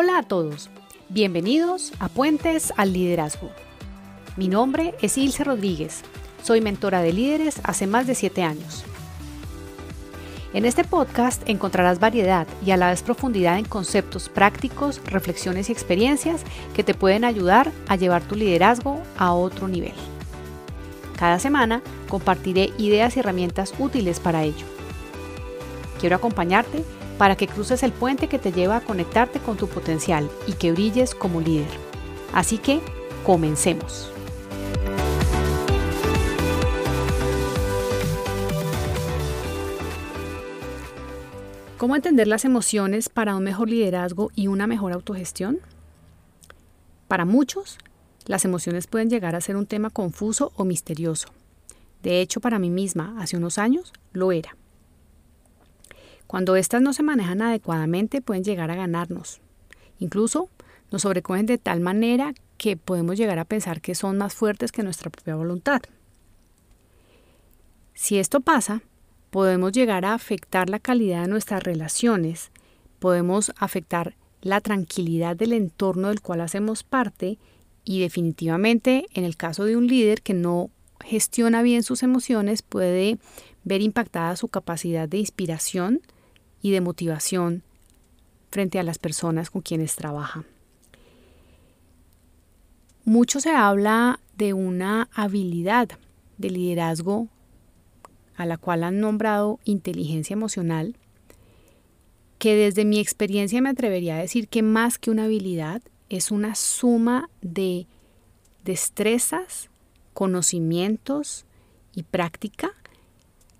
Hola a todos, bienvenidos a Puentes al Liderazgo. Mi nombre es Ilse Rodríguez, soy mentora de líderes hace más de 7 años. En este podcast encontrarás variedad y a la vez profundidad en conceptos prácticos, reflexiones y experiencias que te pueden ayudar a llevar tu liderazgo a otro nivel. Cada semana compartiré ideas y herramientas útiles para ello. Quiero acompañarte para que cruces el puente que te lleva a conectarte con tu potencial y que brilles como líder. Así que, comencemos. ¿Cómo entender las emociones para un mejor liderazgo y una mejor autogestión? Para muchos, las emociones pueden llegar a ser un tema confuso o misterioso. De hecho, para mí misma, hace unos años, lo era. Cuando éstas no se manejan adecuadamente pueden llegar a ganarnos. Incluso nos sobrecogen de tal manera que podemos llegar a pensar que son más fuertes que nuestra propia voluntad. Si esto pasa, podemos llegar a afectar la calidad de nuestras relaciones, podemos afectar la tranquilidad del entorno del cual hacemos parte y definitivamente en el caso de un líder que no gestiona bien sus emociones puede ver impactada su capacidad de inspiración, y de motivación frente a las personas con quienes trabaja. Mucho se habla de una habilidad de liderazgo a la cual han nombrado inteligencia emocional, que desde mi experiencia me atrevería a decir que más que una habilidad es una suma de destrezas, conocimientos y práctica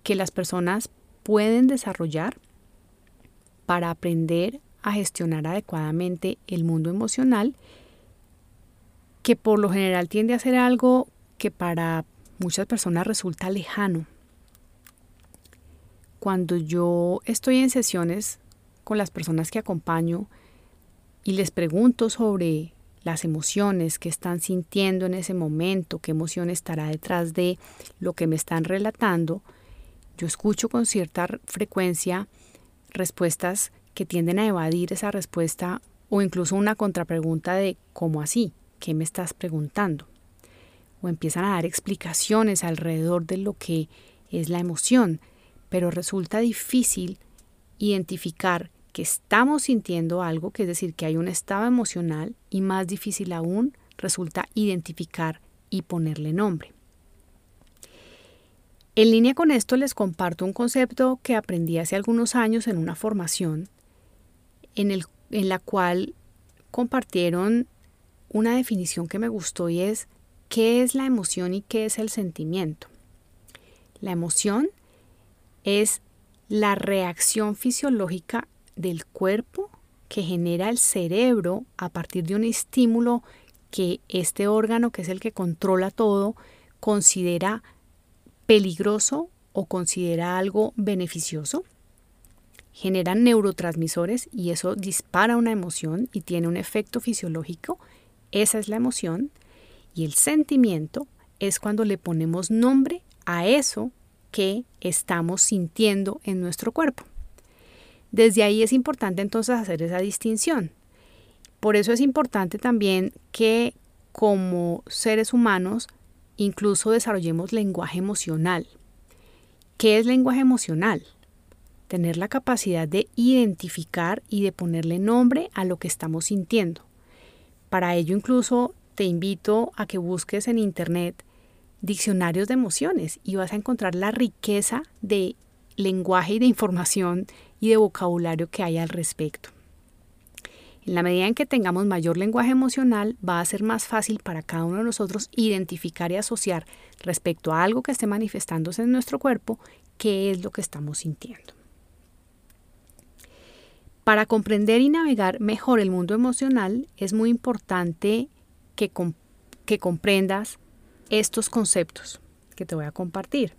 que las personas pueden desarrollar para aprender a gestionar adecuadamente el mundo emocional, que por lo general tiende a ser algo que para muchas personas resulta lejano. Cuando yo estoy en sesiones con las personas que acompaño y les pregunto sobre las emociones que están sintiendo en ese momento, qué emoción estará detrás de lo que me están relatando, yo escucho con cierta frecuencia respuestas que tienden a evadir esa respuesta o incluso una contrapregunta de ¿cómo así? ¿Qué me estás preguntando? O empiezan a dar explicaciones alrededor de lo que es la emoción, pero resulta difícil identificar que estamos sintiendo algo, que es decir, que hay un estado emocional y más difícil aún resulta identificar y ponerle nombre. En línea con esto les comparto un concepto que aprendí hace algunos años en una formación en, el, en la cual compartieron una definición que me gustó y es qué es la emoción y qué es el sentimiento. La emoción es la reacción fisiológica del cuerpo que genera el cerebro a partir de un estímulo que este órgano, que es el que controla todo, considera peligroso o considera algo beneficioso. Generan neurotransmisores y eso dispara una emoción y tiene un efecto fisiológico. Esa es la emoción. Y el sentimiento es cuando le ponemos nombre a eso que estamos sintiendo en nuestro cuerpo. Desde ahí es importante entonces hacer esa distinción. Por eso es importante también que como seres humanos incluso desarrollemos lenguaje emocional. ¿Qué es lenguaje emocional? Tener la capacidad de identificar y de ponerle nombre a lo que estamos sintiendo. Para ello incluso te invito a que busques en Internet diccionarios de emociones y vas a encontrar la riqueza de lenguaje y de información y de vocabulario que hay al respecto. En la medida en que tengamos mayor lenguaje emocional, va a ser más fácil para cada uno de nosotros identificar y asociar respecto a algo que esté manifestándose en nuestro cuerpo qué es lo que estamos sintiendo. Para comprender y navegar mejor el mundo emocional es muy importante que, que comprendas estos conceptos que te voy a compartir.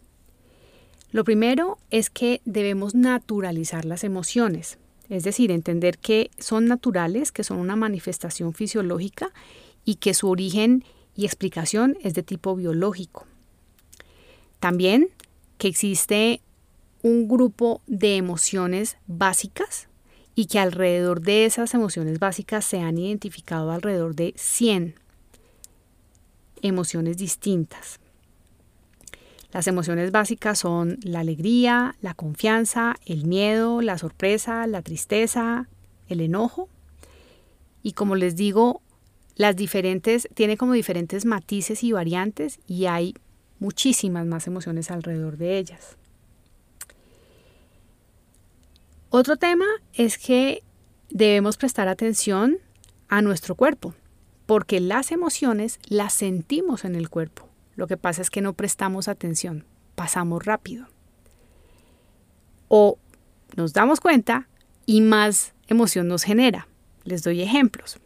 Lo primero es que debemos naturalizar las emociones. Es decir, entender que son naturales, que son una manifestación fisiológica y que su origen y explicación es de tipo biológico. También que existe un grupo de emociones básicas y que alrededor de esas emociones básicas se han identificado alrededor de 100 emociones distintas. Las emociones básicas son la alegría, la confianza, el miedo, la sorpresa, la tristeza, el enojo. Y como les digo, las diferentes, tiene como diferentes matices y variantes y hay muchísimas más emociones alrededor de ellas. Otro tema es que debemos prestar atención a nuestro cuerpo, porque las emociones las sentimos en el cuerpo. Lo que pasa es que no prestamos atención, pasamos rápido. O nos damos cuenta y más emoción nos genera. Les doy ejemplos.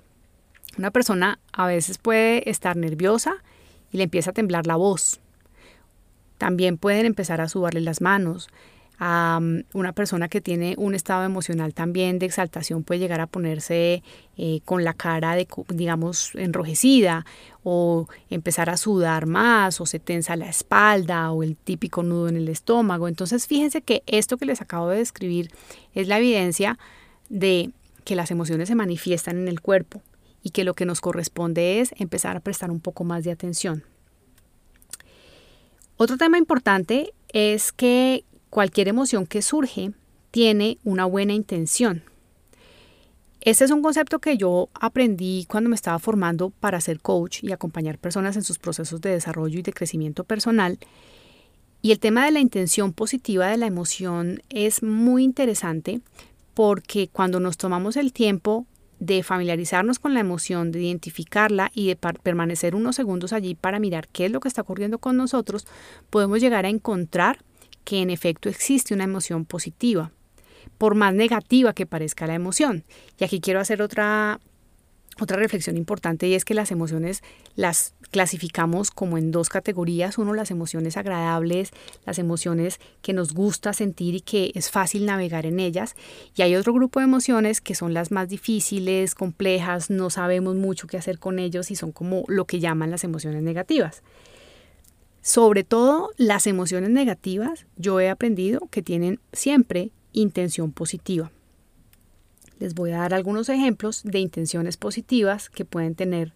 Una persona a veces puede estar nerviosa y le empieza a temblar la voz. También pueden empezar a sudarle las manos, a una persona que tiene un estado emocional también de exaltación puede llegar a ponerse eh, con la cara, de, digamos, enrojecida o empezar a sudar más o se tensa la espalda o el típico nudo en el estómago. Entonces fíjense que esto que les acabo de describir es la evidencia de que las emociones se manifiestan en el cuerpo y que lo que nos corresponde es empezar a prestar un poco más de atención. Otro tema importante es que cualquier emoción que surge tiene una buena intención. Este es un concepto que yo aprendí cuando me estaba formando para ser coach y acompañar personas en sus procesos de desarrollo y de crecimiento personal. Y el tema de la intención positiva de la emoción es muy interesante porque cuando nos tomamos el tiempo de familiarizarnos con la emoción, de identificarla y de permanecer unos segundos allí para mirar qué es lo que está ocurriendo con nosotros, podemos llegar a encontrar que en efecto existe una emoción positiva, por más negativa que parezca la emoción. Y aquí quiero hacer otra, otra reflexión importante y es que las emociones las clasificamos como en dos categorías. Uno, las emociones agradables, las emociones que nos gusta sentir y que es fácil navegar en ellas. Y hay otro grupo de emociones que son las más difíciles, complejas, no sabemos mucho qué hacer con ellos y son como lo que llaman las emociones negativas. Sobre todo las emociones negativas, yo he aprendido que tienen siempre intención positiva. Les voy a dar algunos ejemplos de intenciones positivas que pueden tener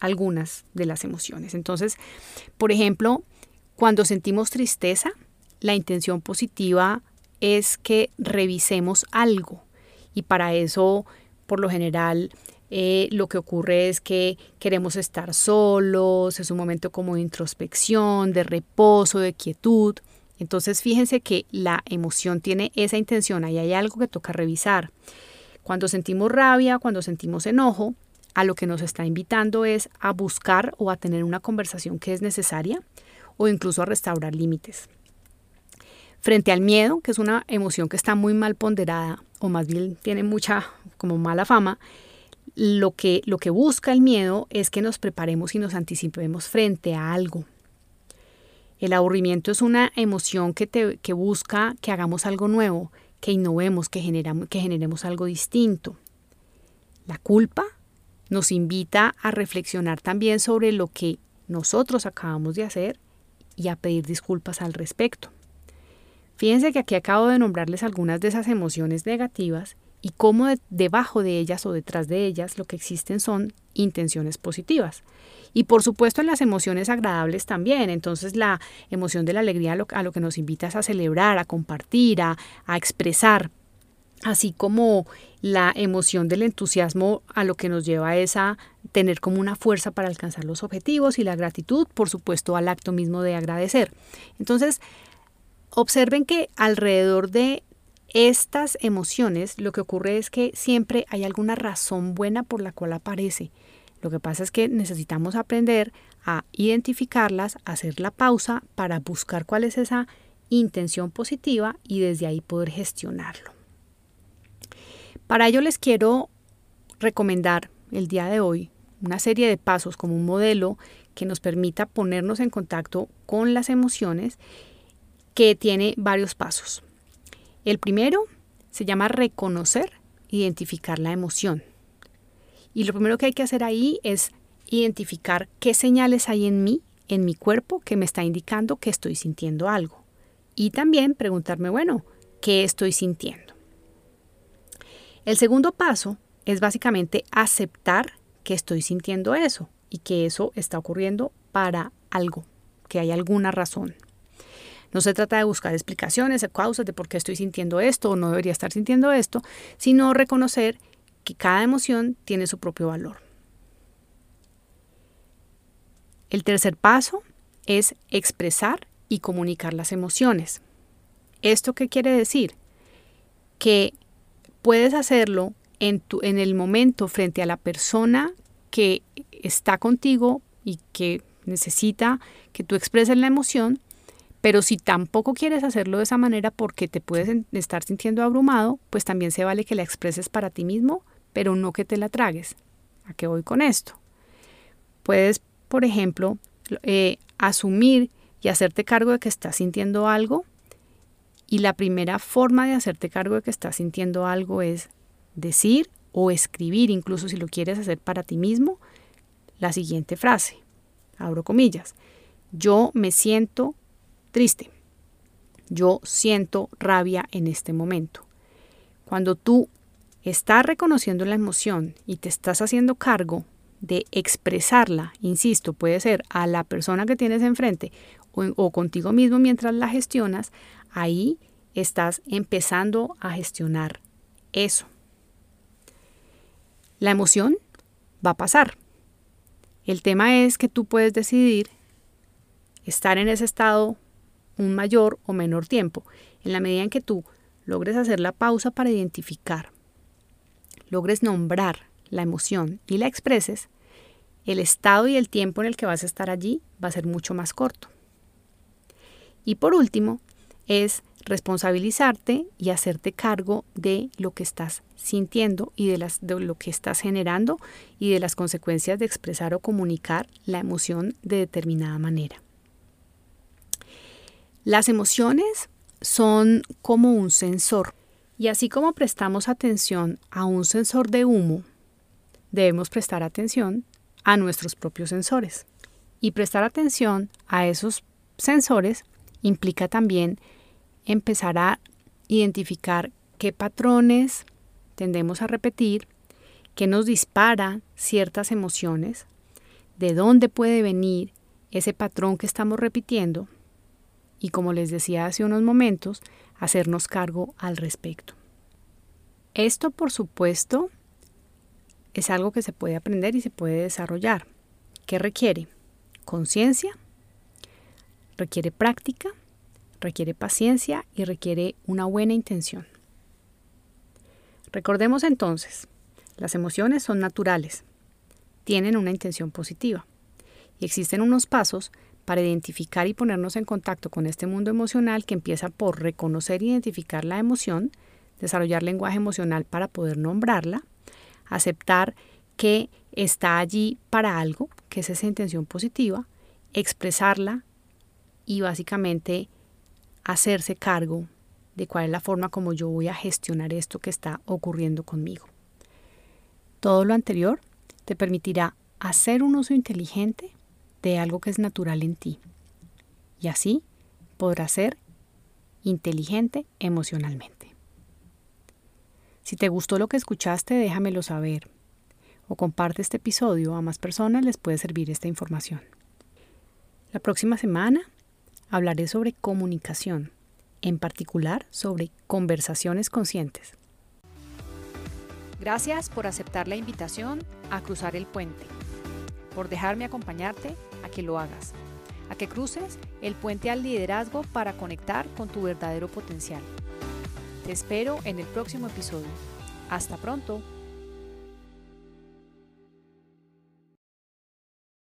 algunas de las emociones. Entonces, por ejemplo, cuando sentimos tristeza, la intención positiva es que revisemos algo y para eso, por lo general, eh, lo que ocurre es que queremos estar solos, es un momento como de introspección, de reposo, de quietud. Entonces fíjense que la emoción tiene esa intención, ahí hay algo que toca revisar. Cuando sentimos rabia, cuando sentimos enojo, a lo que nos está invitando es a buscar o a tener una conversación que es necesaria o incluso a restaurar límites. Frente al miedo, que es una emoción que está muy mal ponderada o más bien tiene mucha como mala fama, lo que, lo que busca el miedo es que nos preparemos y nos anticipemos frente a algo. El aburrimiento es una emoción que, te, que busca que hagamos algo nuevo, que innovemos, que, generamos, que generemos algo distinto. La culpa nos invita a reflexionar también sobre lo que nosotros acabamos de hacer y a pedir disculpas al respecto. Fíjense que aquí acabo de nombrarles algunas de esas emociones negativas y cómo debajo de ellas o detrás de ellas lo que existen son intenciones positivas. Y por supuesto en las emociones agradables también. Entonces la emoción de la alegría a lo, que nos invita es a celebrar, a compartir, a, a expresar, así como la emoción del entusiasmo a lo que nos lleva es a tener como una fuerza para alcanzar los objetivos y la gratitud, por supuesto, al acto mismo de agradecer. Entonces, observen que alrededor de estas emociones, lo que ocurre es que siempre hay alguna razón buena por la cual aparece. Lo que pasa es que necesitamos aprender a identificarlas, hacer la pausa para buscar cuál es esa intención positiva y desde ahí poder gestionarlo. Para ello les quiero recomendar el día de hoy una serie de pasos como un modelo que nos permita ponernos en contacto con las emociones que tiene varios pasos. El primero se llama reconocer, identificar la emoción. Y lo primero que hay que hacer ahí es identificar qué señales hay en mí, en mi cuerpo, que me está indicando que estoy sintiendo algo. Y también preguntarme, bueno, ¿qué estoy sintiendo? El segundo paso es básicamente aceptar que estoy sintiendo eso y que eso está ocurriendo para algo, que hay alguna razón. No se trata de buscar explicaciones o causas de por qué estoy sintiendo esto o no debería estar sintiendo esto, sino reconocer que cada emoción tiene su propio valor. El tercer paso es expresar y comunicar las emociones. ¿Esto qué quiere decir? Que puedes hacerlo en, tu, en el momento frente a la persona que está contigo y que necesita que tú expreses la emoción, pero si tampoco quieres hacerlo de esa manera porque te puedes estar sintiendo abrumado, pues también se vale que la expreses para ti mismo, pero no que te la tragues. ¿A qué voy con esto? Puedes, por ejemplo, eh, asumir y hacerte cargo de que estás sintiendo algo. Y la primera forma de hacerte cargo de que estás sintiendo algo es decir o escribir, incluso si lo quieres hacer para ti mismo, la siguiente frase. Abro comillas. Yo me siento triste. Yo siento rabia en este momento. Cuando tú estás reconociendo la emoción y te estás haciendo cargo de expresarla, insisto, puede ser a la persona que tienes enfrente o, o, contigo mismo mientras la gestionas, ahí estás empezando a gestionar eso. La emoción va a pasar. El tema es que tú puedes decidir estar en ese estado un mayor o menor tiempo, en la medida en que tú logres hacer la pausa para identificar, logres nombrar la emoción y la expreses, el estado y el tiempo en el que vas a estar allí va a ser mucho más corto. Y por último, es responsabilizarte y hacerte cargo de lo que estás sintiendo y de, lo que estás generando y de las consecuencias de expresar o comunicar la emoción de determinada manera. Las emociones son como un sensor y así como prestamos atención a un sensor de humo, debemos prestar atención a nuestros propios sensores. Y prestar atención a esos sensores implica también empezar a identificar qué patrones tendemos a repetir, qué nos dispara ciertas emociones, de dónde puede venir ese patrón que estamos repitiendo y como les decía hace unos momentos, hacernos cargo al respecto. Esto, por supuesto, es algo que se puede aprender y se puede desarrollar. ¿Qué requiere? Conciencia, requiere práctica, requiere paciencia y requiere una buena intención. Recordemos entonces, las emociones son naturales, tienen una intención positiva y existen unos pasos para identificar y ponernos en contacto con este mundo emocional que empieza por reconocer e identificar la emoción, desarrollar lenguaje emocional para poder nombrarla, aceptar que está allí para algo, que es esa intención positiva, expresarla y básicamente hacerse cargo de cuál es la forma como yo voy a gestionar esto que está ocurriendo conmigo. Todo lo anterior te permitirá hacer un uso inteligente de algo que es natural en ti. Y así podrás ser inteligente emocionalmente. Si te gustó lo que escuchaste, déjamelo saber o comparte este episodio a más personas les puede servir esta información. La próxima semana hablaré sobre comunicación, en particular sobre conversaciones conscientes. Gracias por aceptar la invitación a cruzar el puente, por dejarme acompañarte que lo hagas, a que cruces el puente al liderazgo para conectar con tu verdadero potencial. Te espero en el próximo episodio. Hasta pronto.